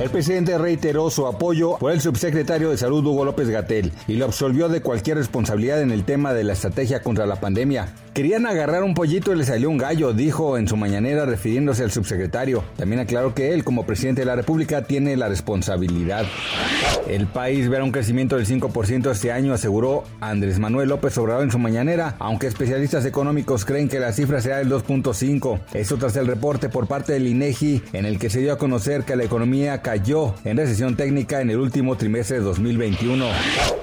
El presidente reiteró su apoyo por el subsecretario de Salud Hugo López Gatel y lo absolvió de cualquier responsabilidad en el tema de la estrategia contra la pandemia. Querían agarrar un pollito y le salió un gallo, dijo en su mañanera refiriéndose al subsecretario. También aclaró que él, como presidente de la República, tiene la responsabilidad. El país verá un crecimiento del 5% este año, aseguró Andrés Manuel López Obrador en su mañanera, aunque especialistas económicos creen que la cifra será del 2.5. Esto tras el reporte por parte del INEGI en el que se dio a conocer que la economía cayó en recesión técnica en el último trimestre de 2021.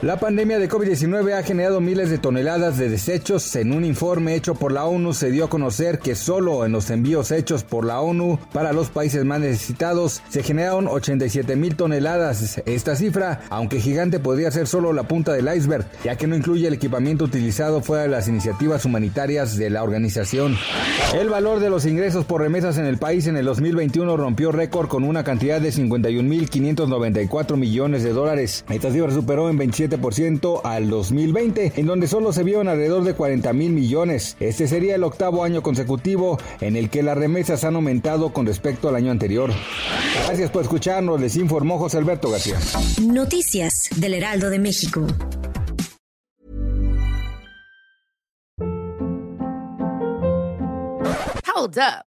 La pandemia de COVID-19 ha generado miles de toneladas de desechos. En un informe hecho por la ONU se dio a conocer que solo en los envíos hechos por la ONU para los países más necesitados se generaron 87 mil toneladas. Esta cifra, aunque gigante, podría ser solo la punta del iceberg, ya que no incluye el equipamiento utilizado fuera de las iniciativas humanitarias de la organización. El valor de los ingresos por remesas en el país en el 2021 rompió récord con una cantidad de 51.594 millones de dólares. Esta cifra superó en 27% al 2020, en donde solo se vio en alrededor de 40 mil millones. Este sería el octavo año consecutivo en el que las remesas han aumentado con respecto al año anterior. Gracias por escucharnos, les informó José Alberto García. Noticias del Heraldo de México. Hold up.